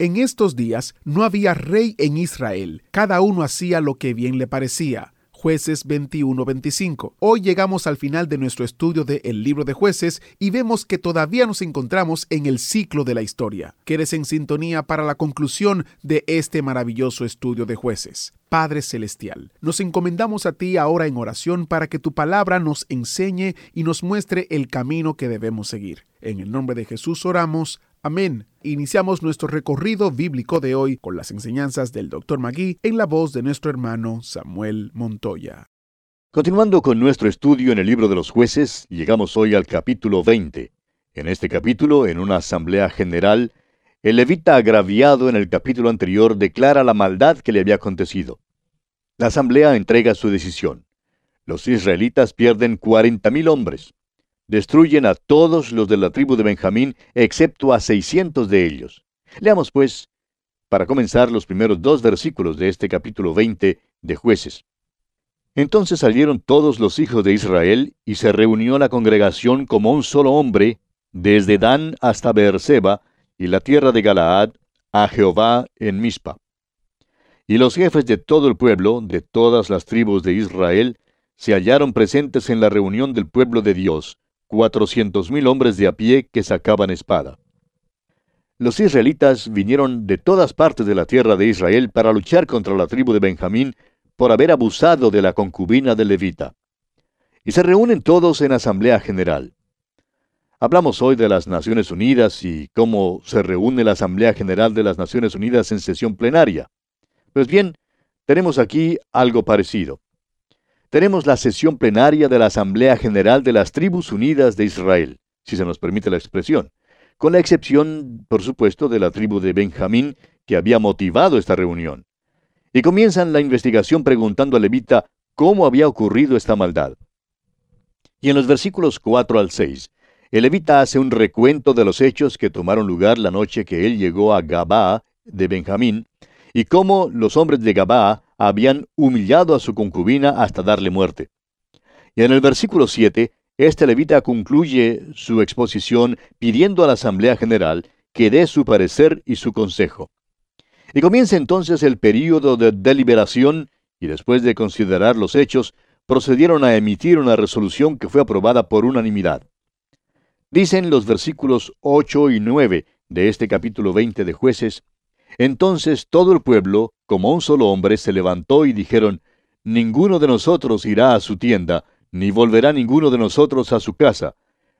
En estos días no había rey en Israel, cada uno hacía lo que bien le parecía. Jueces 21-25. Hoy llegamos al final de nuestro estudio de El libro de jueces y vemos que todavía nos encontramos en el ciclo de la historia. Quedes en sintonía para la conclusión de este maravilloso estudio de jueces. Padre Celestial, nos encomendamos a ti ahora en oración para que tu palabra nos enseñe y nos muestre el camino que debemos seguir. En el nombre de Jesús oramos. Amén. Iniciamos nuestro recorrido bíblico de hoy con las enseñanzas del Dr. Magui en la voz de nuestro hermano Samuel Montoya. Continuando con nuestro estudio en el libro de los jueces, llegamos hoy al capítulo 20. En este capítulo, en una asamblea general, el levita agraviado en el capítulo anterior declara la maldad que le había acontecido. La asamblea entrega su decisión. Los israelitas pierden 40.000 hombres destruyen a todos los de la tribu de Benjamín, excepto a seiscientos de ellos. Leamos, pues, para comenzar los primeros dos versículos de este capítulo 20 de jueces. Entonces salieron todos los hijos de Israel, y se reunió la congregación como un solo hombre, desde Dan hasta Beerseba, y la tierra de Galaad, a Jehová en Mizpa. Y los jefes de todo el pueblo, de todas las tribus de Israel, se hallaron presentes en la reunión del pueblo de Dios, cuatrocientos mil hombres de a pie que sacaban espada. Los israelitas vinieron de todas partes de la tierra de Israel para luchar contra la tribu de Benjamín por haber abusado de la concubina del levita. Y se reúnen todos en asamblea general. Hablamos hoy de las Naciones Unidas y cómo se reúne la Asamblea General de las Naciones Unidas en sesión plenaria. Pues bien, tenemos aquí algo parecido tenemos la sesión plenaria de la Asamblea General de las Tribus Unidas de Israel, si se nos permite la expresión, con la excepción, por supuesto, de la tribu de Benjamín que había motivado esta reunión. Y comienzan la investigación preguntando a Levita cómo había ocurrido esta maldad. Y en los versículos 4 al 6, el levita hace un recuento de los hechos que tomaron lugar la noche que él llegó a Gabaa de Benjamín, y cómo los hombres de Gabaa habían humillado a su concubina hasta darle muerte. Y en el versículo 7, este levita concluye su exposición pidiendo a la Asamblea General que dé su parecer y su consejo. Y comienza entonces el período de deliberación y después de considerar los hechos, procedieron a emitir una resolución que fue aprobada por unanimidad. Dicen los versículos 8 y 9 de este capítulo 20 de jueces, entonces todo el pueblo, como un solo hombre, se levantó y dijeron, Ninguno de nosotros irá a su tienda, ni volverá ninguno de nosotros a su casa.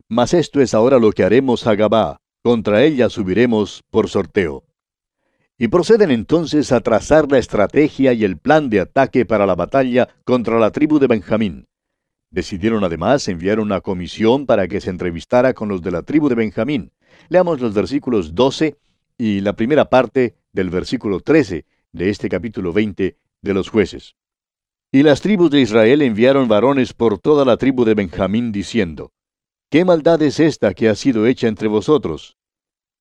Mas esto es ahora lo que haremos a Gabá, contra ella subiremos por sorteo. Y proceden entonces a trazar la estrategia y el plan de ataque para la batalla contra la tribu de Benjamín. Decidieron además enviar una comisión para que se entrevistara con los de la tribu de Benjamín. Leamos los versículos 12 y la primera parte del versículo 13 de este capítulo 20 de los jueces. Y las tribus de Israel enviaron varones por toda la tribu de Benjamín diciendo, ¿Qué maldad es esta que ha sido hecha entre vosotros?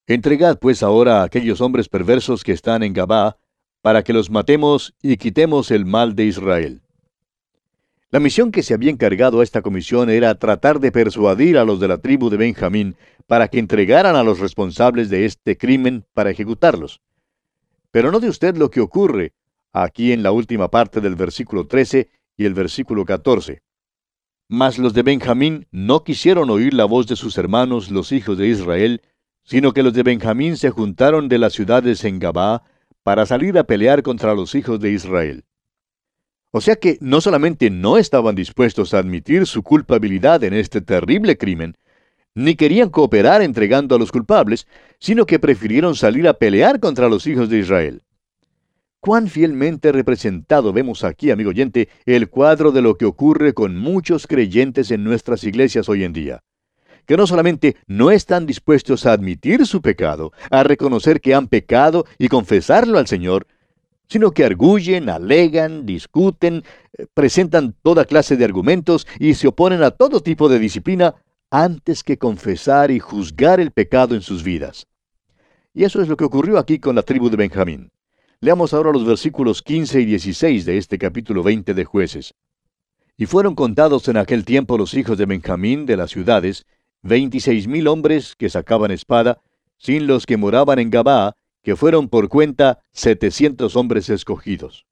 Entregad pues ahora a aquellos hombres perversos que están en Gabá, para que los matemos y quitemos el mal de Israel. La misión que se había encargado a esta comisión era tratar de persuadir a los de la tribu de Benjamín para que entregaran a los responsables de este crimen para ejecutarlos. Pero note usted lo que ocurre aquí en la última parte del versículo 13 y el versículo 14. Mas los de Benjamín no quisieron oír la voz de sus hermanos, los hijos de Israel, sino que los de Benjamín se juntaron de las ciudades en Gabá para salir a pelear contra los hijos de Israel. O sea que no solamente no estaban dispuestos a admitir su culpabilidad en este terrible crimen, ni querían cooperar entregando a los culpables, sino que prefirieron salir a pelear contra los hijos de Israel. Cuán fielmente representado vemos aquí, amigo oyente, el cuadro de lo que ocurre con muchos creyentes en nuestras iglesias hoy en día, que no solamente no están dispuestos a admitir su pecado, a reconocer que han pecado y confesarlo al Señor, sino que arguyen, alegan, discuten, eh, presentan toda clase de argumentos y se oponen a todo tipo de disciplina antes que confesar y juzgar el pecado en sus vidas. Y eso es lo que ocurrió aquí con la tribu de Benjamín. Leamos ahora los versículos 15 y 16 de este capítulo 20 de jueces. Y fueron contados en aquel tiempo los hijos de Benjamín de las ciudades, veintiséis mil hombres que sacaban espada, sin los que moraban en Gabaa, que fueron por cuenta setecientos hombres escogidos.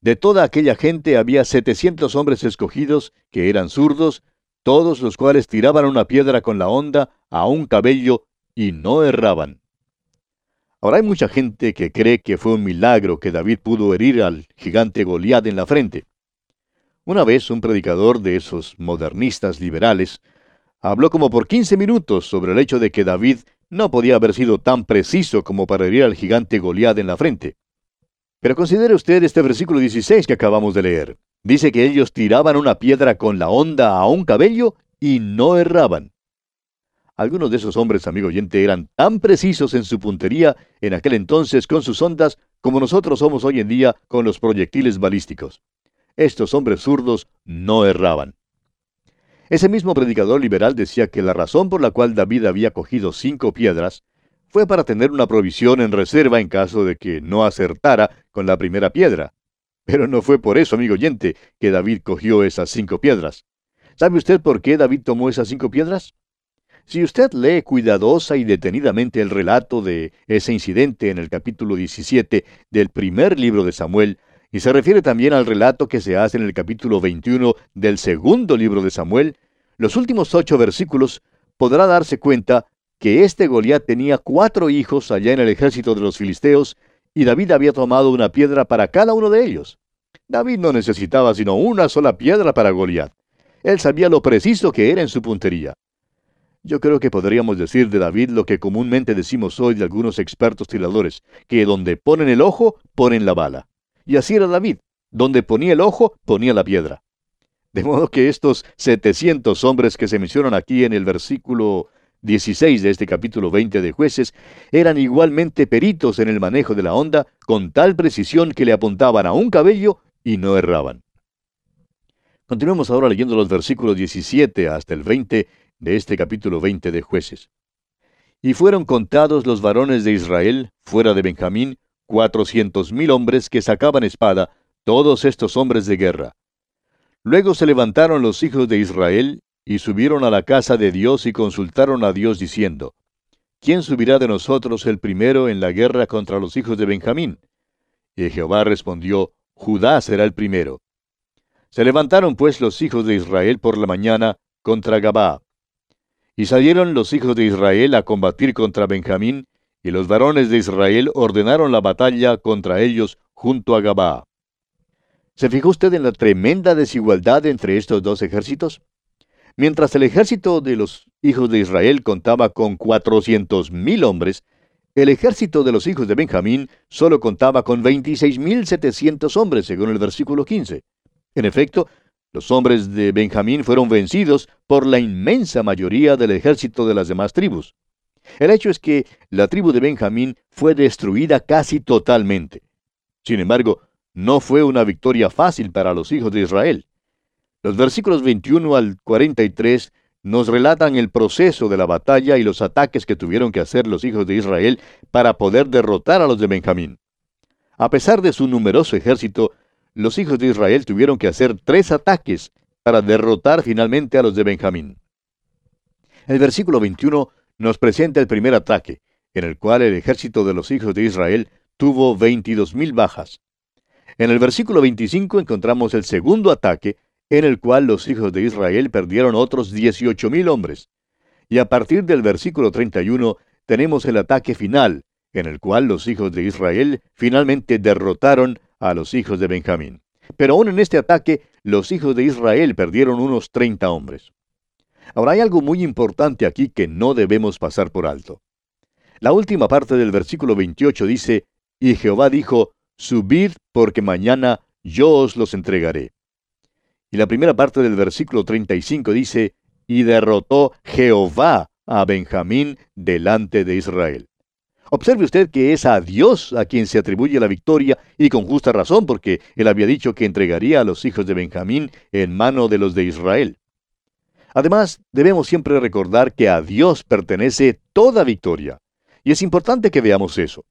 De toda aquella gente había setecientos hombres escogidos, que eran zurdos, todos los cuales tiraban una piedra con la honda a un cabello y no erraban. Ahora hay mucha gente que cree que fue un milagro que David pudo herir al gigante Goliat en la frente. Una vez un predicador de esos modernistas liberales habló como por 15 minutos sobre el hecho de que David no podía haber sido tan preciso como para herir al gigante Goliat en la frente. Pero considere usted este versículo 16 que acabamos de leer. Dice que ellos tiraban una piedra con la honda a un cabello y no erraban. Algunos de esos hombres, amigo oyente, eran tan precisos en su puntería en aquel entonces con sus ondas como nosotros somos hoy en día con los proyectiles balísticos. Estos hombres zurdos no erraban. Ese mismo predicador liberal decía que la razón por la cual David había cogido cinco piedras fue para tener una provisión en reserva en caso de que no acertara con la primera piedra. Pero no fue por eso, amigo oyente, que David cogió esas cinco piedras. ¿Sabe usted por qué David tomó esas cinco piedras? Si usted lee cuidadosa y detenidamente el relato de ese incidente en el capítulo 17 del primer libro de Samuel, y se refiere también al relato que se hace en el capítulo 21 del segundo libro de Samuel, los últimos ocho versículos, podrá darse cuenta que este Goliat tenía cuatro hijos allá en el ejército de los filisteos, y David había tomado una piedra para cada uno de ellos. David no necesitaba sino una sola piedra para Goliat. Él sabía lo preciso que era en su puntería. Yo creo que podríamos decir de David lo que comúnmente decimos hoy de algunos expertos tiradores, que donde ponen el ojo, ponen la bala. Y así era David, donde ponía el ojo, ponía la piedra. De modo que estos 700 hombres que se mencionan aquí en el versículo 16 de este capítulo 20 de jueces eran igualmente peritos en el manejo de la onda, con tal precisión que le apuntaban a un cabello y no erraban. Continuemos ahora leyendo los versículos 17 hasta el 20 de este capítulo 20 de jueces. Y fueron contados los varones de Israel, fuera de Benjamín, cuatrocientos mil hombres que sacaban espada, todos estos hombres de guerra. Luego se levantaron los hijos de Israel, y subieron a la casa de Dios y consultaron a Dios diciendo, ¿Quién subirá de nosotros el primero en la guerra contra los hijos de Benjamín? Y Jehová respondió, Judá será el primero. Se levantaron pues los hijos de Israel por la mañana contra Gabá. Y salieron los hijos de Israel a combatir contra Benjamín, y los varones de Israel ordenaron la batalla contra ellos junto a Gabá. ¿Se fijó usted en la tremenda desigualdad entre estos dos ejércitos? Mientras el ejército de los hijos de Israel contaba con cuatrocientos mil hombres, el ejército de los hijos de Benjamín solo contaba con veintiséis mil setecientos hombres, según el versículo 15. En efecto, los hombres de Benjamín fueron vencidos por la inmensa mayoría del ejército de las demás tribus. El hecho es que la tribu de Benjamín fue destruida casi totalmente. Sin embargo, no fue una victoria fácil para los hijos de Israel. Los versículos 21 al 43 nos relatan el proceso de la batalla y los ataques que tuvieron que hacer los hijos de Israel para poder derrotar a los de Benjamín. A pesar de su numeroso ejército, los hijos de Israel tuvieron que hacer tres ataques para derrotar finalmente a los de Benjamín. El versículo 21 nos presenta el primer ataque, en el cual el ejército de los hijos de Israel tuvo 22.000 bajas. En el versículo 25 encontramos el segundo ataque, en el cual los hijos de Israel perdieron otros 18.000 hombres. Y a partir del versículo 31 tenemos el ataque final, en el cual los hijos de Israel finalmente derrotaron a los hijos de Benjamín. Pero aún en este ataque, los hijos de Israel perdieron unos 30 hombres. Ahora hay algo muy importante aquí que no debemos pasar por alto. La última parte del versículo 28 dice, Y Jehová dijo, Subid porque mañana yo os los entregaré. Y la primera parte del versículo 35 dice, y derrotó Jehová a Benjamín delante de Israel. Observe usted que es a Dios a quien se atribuye la victoria y con justa razón porque él había dicho que entregaría a los hijos de Benjamín en mano de los de Israel. Además, debemos siempre recordar que a Dios pertenece toda victoria. Y es importante que veamos eso.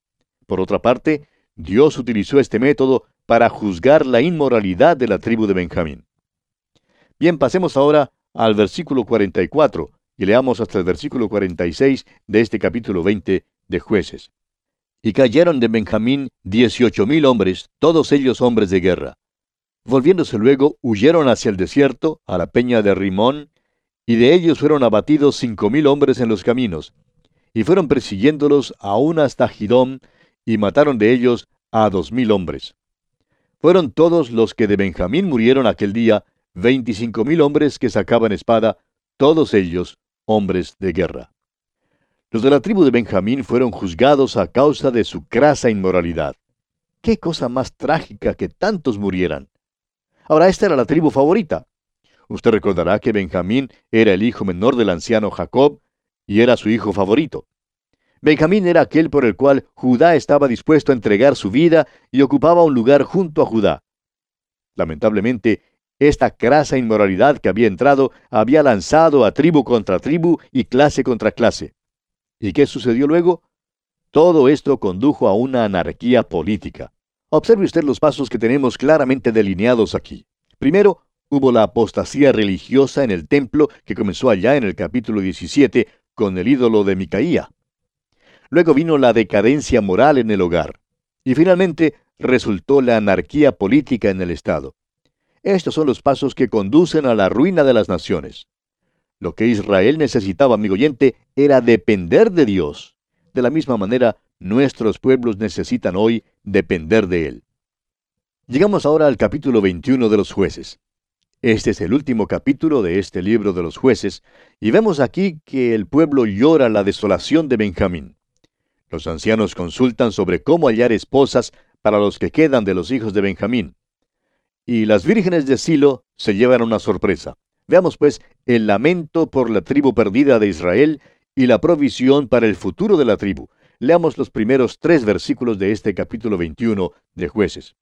Por otra parte, Dios utilizó este método para juzgar la inmoralidad de la tribu de Benjamín. Bien, pasemos ahora al versículo 44 y leamos hasta el versículo 46 de este capítulo 20 de jueces. Y cayeron de Benjamín dieciocho mil hombres, todos ellos hombres de guerra. Volviéndose luego, huyeron hacia el desierto, a la peña de Rimón, y de ellos fueron abatidos cinco mil hombres en los caminos, y fueron persiguiéndolos aún hasta Gidón, y mataron de ellos a dos mil hombres. Fueron todos los que de Benjamín murieron aquel día, veinticinco mil hombres que sacaban espada, todos ellos hombres de guerra. Los de la tribu de Benjamín fueron juzgados a causa de su crasa inmoralidad. ¿Qué cosa más trágica que tantos murieran? Ahora, esta era la tribu favorita. Usted recordará que Benjamín era el hijo menor del anciano Jacob y era su hijo favorito. Benjamín era aquel por el cual Judá estaba dispuesto a entregar su vida y ocupaba un lugar junto a Judá. Lamentablemente, esta crasa inmoralidad que había entrado había lanzado a tribu contra tribu y clase contra clase. ¿Y qué sucedió luego? Todo esto condujo a una anarquía política. Observe usted los pasos que tenemos claramente delineados aquí. Primero, hubo la apostasía religiosa en el templo que comenzó allá en el capítulo 17 con el ídolo de Micaía. Luego vino la decadencia moral en el hogar. Y finalmente resultó la anarquía política en el Estado. Estos son los pasos que conducen a la ruina de las naciones. Lo que Israel necesitaba, amigo oyente, era depender de Dios. De la misma manera, nuestros pueblos necesitan hoy depender de Él. Llegamos ahora al capítulo 21 de los jueces. Este es el último capítulo de este libro de los jueces, y vemos aquí que el pueblo llora la desolación de Benjamín. Los ancianos consultan sobre cómo hallar esposas para los que quedan de los hijos de Benjamín. Y las vírgenes de Silo se llevan una sorpresa. Veamos pues el lamento por la tribu perdida de Israel y la provisión para el futuro de la tribu. Leamos los primeros tres versículos de este capítulo 21 de jueces.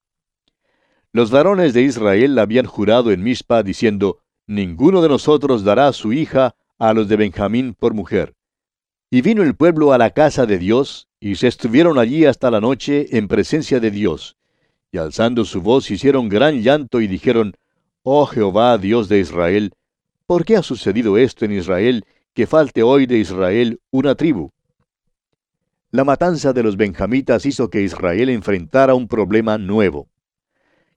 Los varones de Israel habían jurado en Mizpa diciendo, Ninguno de nosotros dará su hija a los de Benjamín por mujer. Y vino el pueblo a la casa de Dios, y se estuvieron allí hasta la noche en presencia de Dios. Y alzando su voz hicieron gran llanto y dijeron, Oh Jehová, Dios de Israel, ¿por qué ha sucedido esto en Israel, que falte hoy de Israel una tribu? La matanza de los benjamitas hizo que Israel enfrentara un problema nuevo.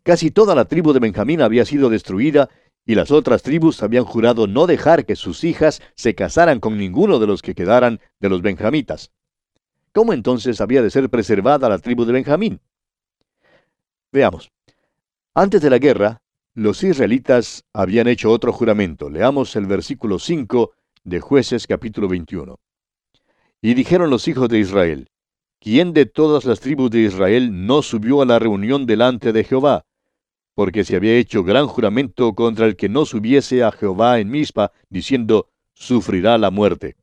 Casi toda la tribu de Benjamín había sido destruida y las otras tribus habían jurado no dejar que sus hijas se casaran con ninguno de los que quedaran de los benjamitas. ¿Cómo entonces había de ser preservada la tribu de Benjamín? Veamos. Antes de la guerra, los israelitas habían hecho otro juramento. Leamos el versículo 5 de jueces capítulo 21. Y dijeron los hijos de Israel, ¿quién de todas las tribus de Israel no subió a la reunión delante de Jehová? Porque se había hecho gran juramento contra el que no subiese a Jehová en Mispa, diciendo, sufrirá la muerte.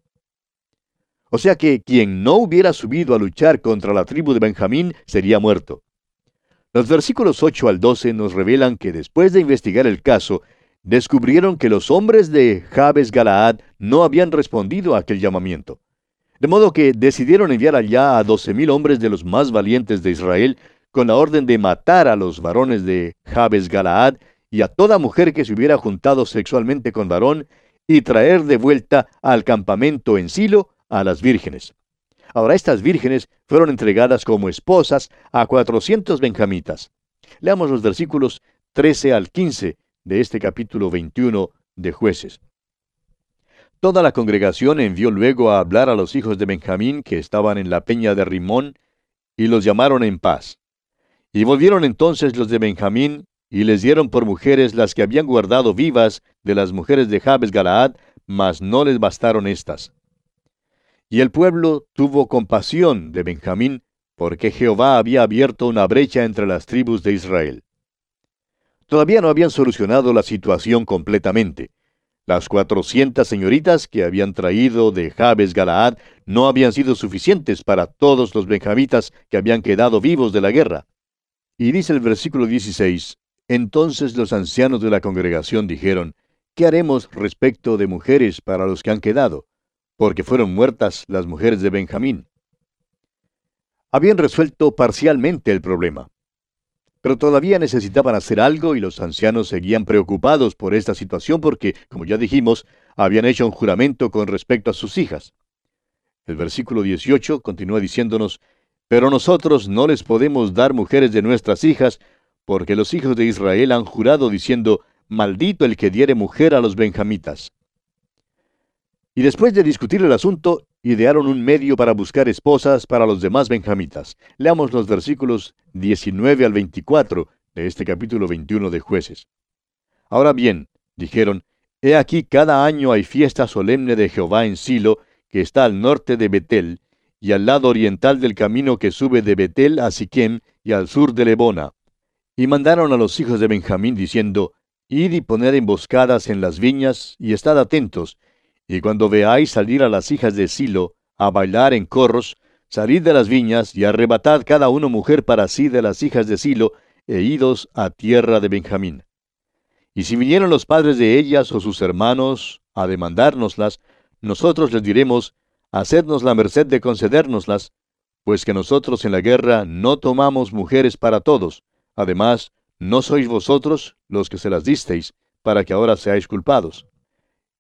O sea que quien no hubiera subido a luchar contra la tribu de Benjamín sería muerto. Los versículos 8 al 12 nos revelan que después de investigar el caso, descubrieron que los hombres de Jabes Galaad no habían respondido a aquel llamamiento. De modo que decidieron enviar allá a doce mil hombres de los más valientes de Israel, con la orden de matar a los varones de Jabes Galaad y a toda mujer que se hubiera juntado sexualmente con varón, y traer de vuelta al campamento en Silo a las vírgenes. Ahora estas vírgenes fueron entregadas como esposas a cuatrocientos benjamitas. Leamos los versículos 13 al 15 de este capítulo 21 de jueces. Toda la congregación envió luego a hablar a los hijos de Benjamín que estaban en la peña de Rimón, y los llamaron en paz. Y volvieron entonces los de Benjamín, y les dieron por mujeres las que habían guardado vivas de las mujeres de Jabes Galaad, mas no les bastaron estas. Y el pueblo tuvo compasión de Benjamín, porque Jehová había abierto una brecha entre las tribus de Israel. Todavía no habían solucionado la situación completamente. Las cuatrocientas señoritas que habían traído de Jabes Galaad no habían sido suficientes para todos los benjamitas que habían quedado vivos de la guerra. Y dice el versículo 16, Entonces los ancianos de la congregación dijeron, ¿qué haremos respecto de mujeres para los que han quedado? Porque fueron muertas las mujeres de Benjamín. Habían resuelto parcialmente el problema. Pero todavía necesitaban hacer algo y los ancianos seguían preocupados por esta situación porque, como ya dijimos, habían hecho un juramento con respecto a sus hijas. El versículo 18 continúa diciéndonos, Pero nosotros no les podemos dar mujeres de nuestras hijas, porque los hijos de Israel han jurado diciendo, Maldito el que diere mujer a los benjamitas. Y después de discutir el asunto, idearon un medio para buscar esposas para los demás benjamitas. Leamos los versículos 19 al 24 de este capítulo 21 de jueces. Ahora bien, dijeron, He aquí cada año hay fiesta solemne de Jehová en Silo, que está al norte de Betel, y al lado oriental del camino que sube de Betel a Siquem y al sur de Lebona. Y mandaron a los hijos de Benjamín diciendo, Id y poned emboscadas en las viñas, y estad atentos, y cuando veáis salir a las hijas de Silo a bailar en corros, salid de las viñas y arrebatad cada uno mujer para sí de las hijas de Silo, e idos a tierra de Benjamín. Y si vinieron los padres de ellas o sus hermanos a demandárnoslas, nosotros les diremos, hacednos la merced de concedérnoslas, pues que nosotros en la guerra no tomamos mujeres para todos. Además, no sois vosotros los que se las disteis, para que ahora seáis culpados.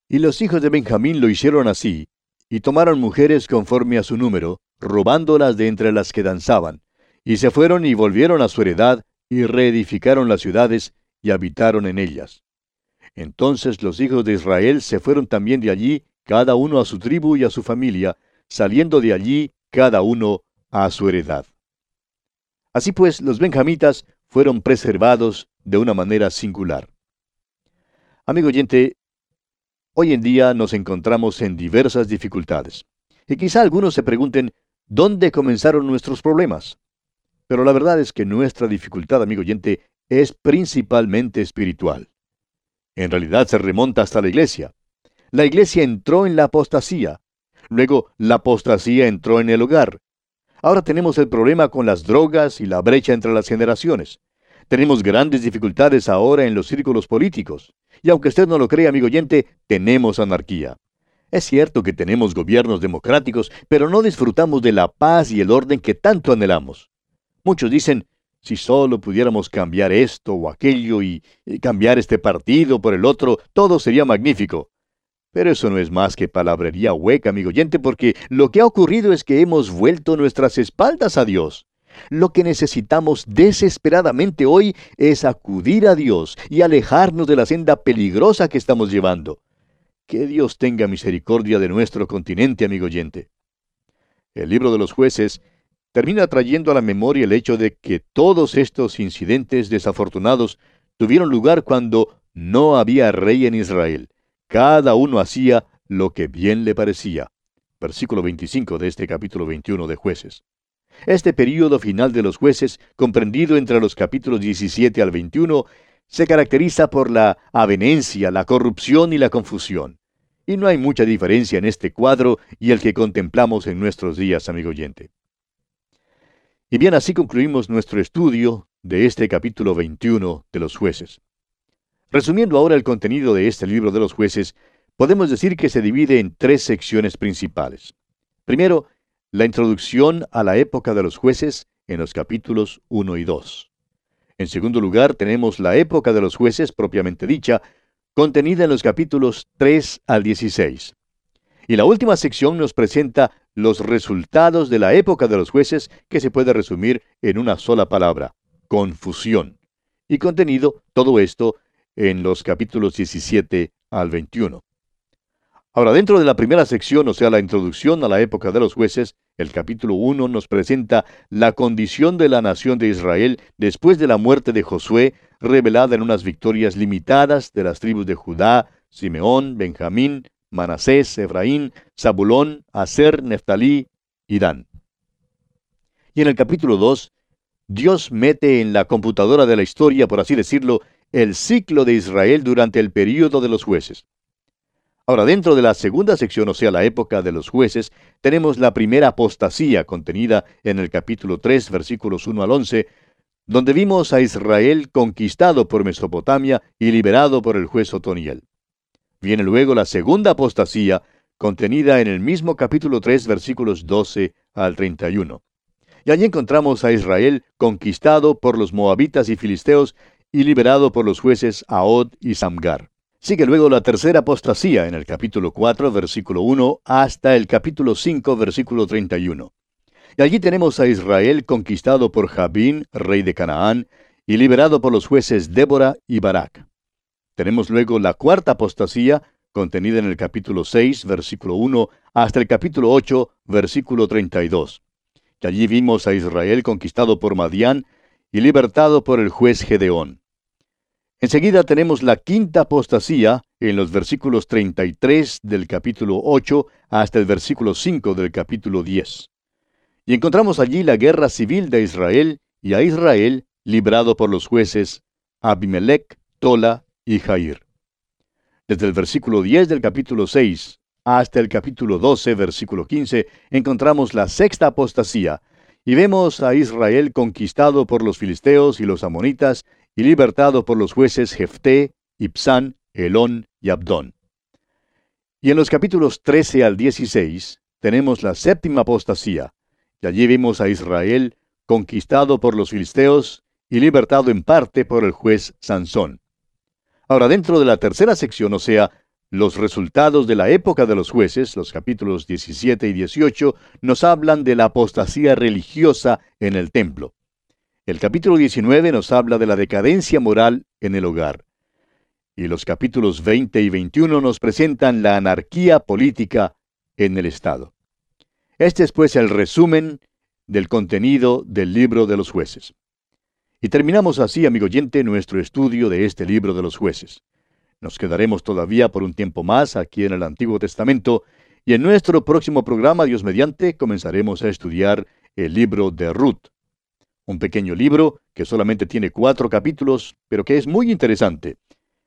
Y los hijos de Benjamín lo hicieron así, y tomaron mujeres conforme a su número, robándolas de entre las que danzaban, y se fueron y volvieron a su heredad, y reedificaron las ciudades, y habitaron en ellas. Entonces los hijos de Israel se fueron también de allí, cada uno a su tribu y a su familia, saliendo de allí cada uno a su heredad. Así pues, los benjamitas fueron preservados de una manera singular. Amigo oyente, Hoy en día nos encontramos en diversas dificultades. Y quizá algunos se pregunten, ¿dónde comenzaron nuestros problemas? Pero la verdad es que nuestra dificultad, amigo oyente, es principalmente espiritual. En realidad se remonta hasta la iglesia. La iglesia entró en la apostasía. Luego la apostasía entró en el hogar. Ahora tenemos el problema con las drogas y la brecha entre las generaciones. Tenemos grandes dificultades ahora en los círculos políticos. Y aunque usted no lo crea, amigo oyente, tenemos anarquía. Es cierto que tenemos gobiernos democráticos, pero no disfrutamos de la paz y el orden que tanto anhelamos. Muchos dicen, si solo pudiéramos cambiar esto o aquello y, cambiar este partido por el otro, todo sería magnífico. Pero eso no es más que palabrería hueca, amigo oyente, porque lo que ha ocurrido es que hemos vuelto nuestras espaldas a Dios. Lo que necesitamos desesperadamente hoy es acudir a Dios y alejarnos de la senda peligrosa que estamos llevando. Que Dios tenga misericordia de nuestro continente, amigo oyente. El libro de los jueces termina trayendo a la memoria el hecho de que todos estos incidentes desafortunados tuvieron lugar cuando no había rey en Israel. Cada uno hacía lo que bien le parecía. Versículo 25 de este capítulo 21 de jueces. Este período final de los jueces, comprendido entre los capítulos 17 al 21, se caracteriza por la avenencia, la corrupción y la confusión. Y no hay mucha diferencia en este cuadro y el que contemplamos en nuestros días, amigo oyente. Y bien, así concluimos nuestro estudio de este capítulo 21 de los jueces. Resumiendo ahora el contenido de este libro de los jueces, podemos decir que se divide en tres secciones principales. Primero, la introducción a la época de los jueces en los capítulos 1 y 2. En segundo lugar, tenemos la época de los jueces propiamente dicha, contenida en los capítulos 3 al 16. Y la última sección nos presenta los resultados de la época de los jueces que se puede resumir en una sola palabra, confusión. Y contenido todo esto en los capítulos 17 al 21. Ahora, dentro de la primera sección, o sea, la introducción a la época de los jueces, el capítulo 1 nos presenta la condición de la nación de Israel después de la muerte de Josué, revelada en unas victorias limitadas de las tribus de Judá, Simeón, Benjamín, Manasés, Efraín, Zabulón, Aser, Neftalí y Dan. Y en el capítulo 2, Dios mete en la computadora de la historia, por así decirlo, el ciclo de Israel durante el período de los jueces. Ahora, dentro de la segunda sección, o sea, la época de los jueces, tenemos la primera apostasía contenida en el capítulo 3, versículos 1 al 11, donde vimos a Israel conquistado por Mesopotamia y liberado por el juez Otoniel. Viene luego la segunda apostasía, contenida en el mismo capítulo 3, versículos 12 al 31. Y allí encontramos a Israel conquistado por los moabitas y filisteos y liberado por los jueces Ahod y Samgar. Sigue luego la tercera apostasía en el capítulo 4, versículo 1, hasta el capítulo 5, versículo 31. Y allí tenemos a Israel conquistado por Jabín, rey de Canaán, y liberado por los jueces Débora y Barak. Tenemos luego la cuarta apostasía, contenida en el capítulo 6, versículo 1, hasta el capítulo 8, versículo 32. Y allí vimos a Israel conquistado por Madián y libertado por el juez Gedeón. Enseguida tenemos la quinta apostasía en los versículos 33 del capítulo 8 hasta el versículo 5 del capítulo 10. Y encontramos allí la guerra civil de Israel y a Israel librado por los jueces Abimelech, Tola y Jair. Desde el versículo 10 del capítulo 6 hasta el capítulo 12, versículo 15, encontramos la sexta apostasía, y vemos a Israel conquistado por los filisteos y los amonitas y libertado por los jueces Jefté, Ipsán, Elón y Abdón. Y en los capítulos 13 al 16 tenemos la séptima apostasía, y allí vimos a Israel conquistado por los filisteos y libertado en parte por el juez Sansón. Ahora, dentro de la tercera sección, o sea, los resultados de la época de los jueces, los capítulos 17 y 18, nos hablan de la apostasía religiosa en el templo. El capítulo 19 nos habla de la decadencia moral en el hogar. Y los capítulos 20 y 21 nos presentan la anarquía política en el Estado. Este es pues el resumen del contenido del libro de los jueces. Y terminamos así, amigo oyente, nuestro estudio de este libro de los jueces. Nos quedaremos todavía por un tiempo más aquí en el Antiguo Testamento y en nuestro próximo programa, Dios mediante, comenzaremos a estudiar el libro de Ruth un pequeño libro que solamente tiene cuatro capítulos, pero que es muy interesante.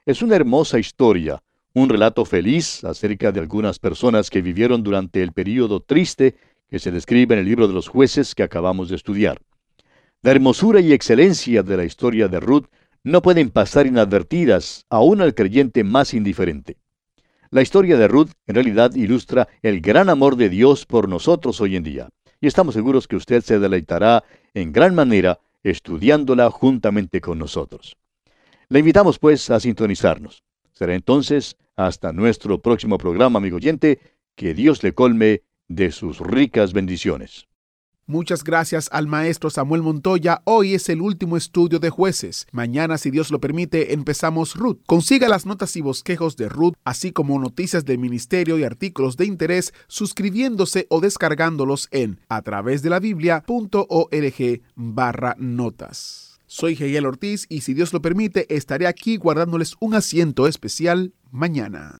Es una hermosa historia, un relato feliz acerca de algunas personas que vivieron durante el período triste que se describe en el libro de los jueces que acabamos de estudiar. La hermosura y excelencia de la historia de Ruth no pueden pasar inadvertidas aún al creyente más indiferente. La historia de Ruth en realidad ilustra el gran amor de Dios por nosotros hoy en día y estamos seguros que usted se deleitará en gran manera estudiándola juntamente con nosotros. Le invitamos pues a sintonizarnos. Será entonces hasta nuestro próximo programa, amigo oyente, que Dios le colme de sus ricas bendiciones. Muchas gracias al maestro Samuel Montoya. Hoy es el último estudio de jueces. Mañana, si Dios lo permite, empezamos Ruth. Consiga las notas y bosquejos de Ruth, así como noticias del ministerio y artículos de interés, suscribiéndose o descargándolos en a través de la biblia.org barra notas. Soy Hegel Ortiz y si Dios lo permite, estaré aquí guardándoles un asiento especial mañana.